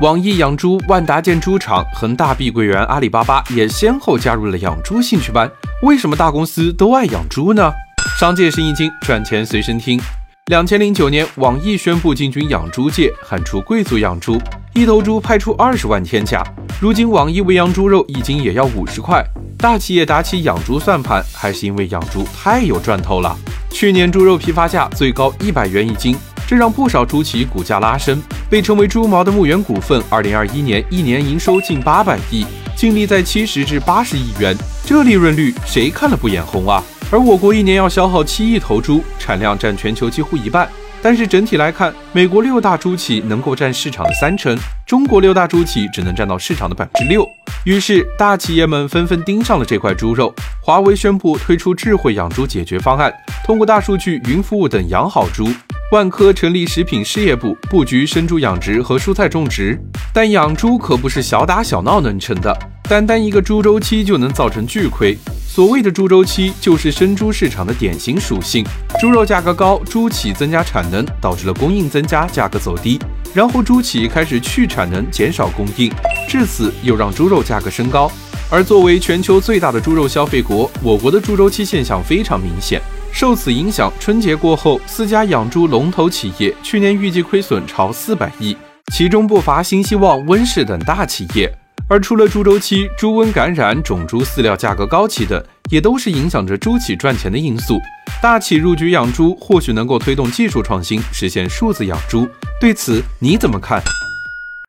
网易养猪、万达建猪场、恒大碧桂园、阿里巴巴也先后加入了养猪兴趣班。为什么大公司都爱养猪呢？商界生意经，赚钱随身听。两千零九年，网易宣布进军养猪界，喊出贵族养猪，一头猪拍出二十万天价。如今，网易喂养猪肉一斤也要五十块。大企业打起养猪算盘，还是因为养猪太有赚头了。去年猪肉批发价最高一百元一斤，这让不少猪企股价拉升。被称为“猪毛”的牧原股份，二零二一年一年营收近八百亿，净利在七十至八十亿元，这利润率谁看了不眼红啊？而我国一年要消耗七亿头猪，产量占全球几乎一半。但是整体来看，美国六大猪企能够占市场的三成，中国六大猪企只能占到市场的百分之六。于是大企业们纷纷盯上了这块猪肉。华为宣布推出智慧养猪解决方案，通过大数据、云服务等养好猪。万科成立食品事业部，布局生猪养殖和蔬菜种植。但养猪可不是小打小闹能成的，单单一个猪周期就能造成巨亏。所谓的猪周期，就是生猪市场的典型属性。猪肉价格高，猪企增加产能，导致了供应增加，价格走低。然后猪企开始去产能，减少供应，至此又让猪肉价格升高。而作为全球最大的猪肉消费国，我国的猪周期现象非常明显。受此影响，春节过后，四家养猪龙头企业去年预计亏损超四百亿，其中不乏新希望、温氏等大企业。而除了猪周期、猪瘟感染、种猪饲料价格高企等，也都是影响着猪企赚钱的因素。大企入局养猪，或许能够推动技术创新，实现数字养猪。对此你怎么看？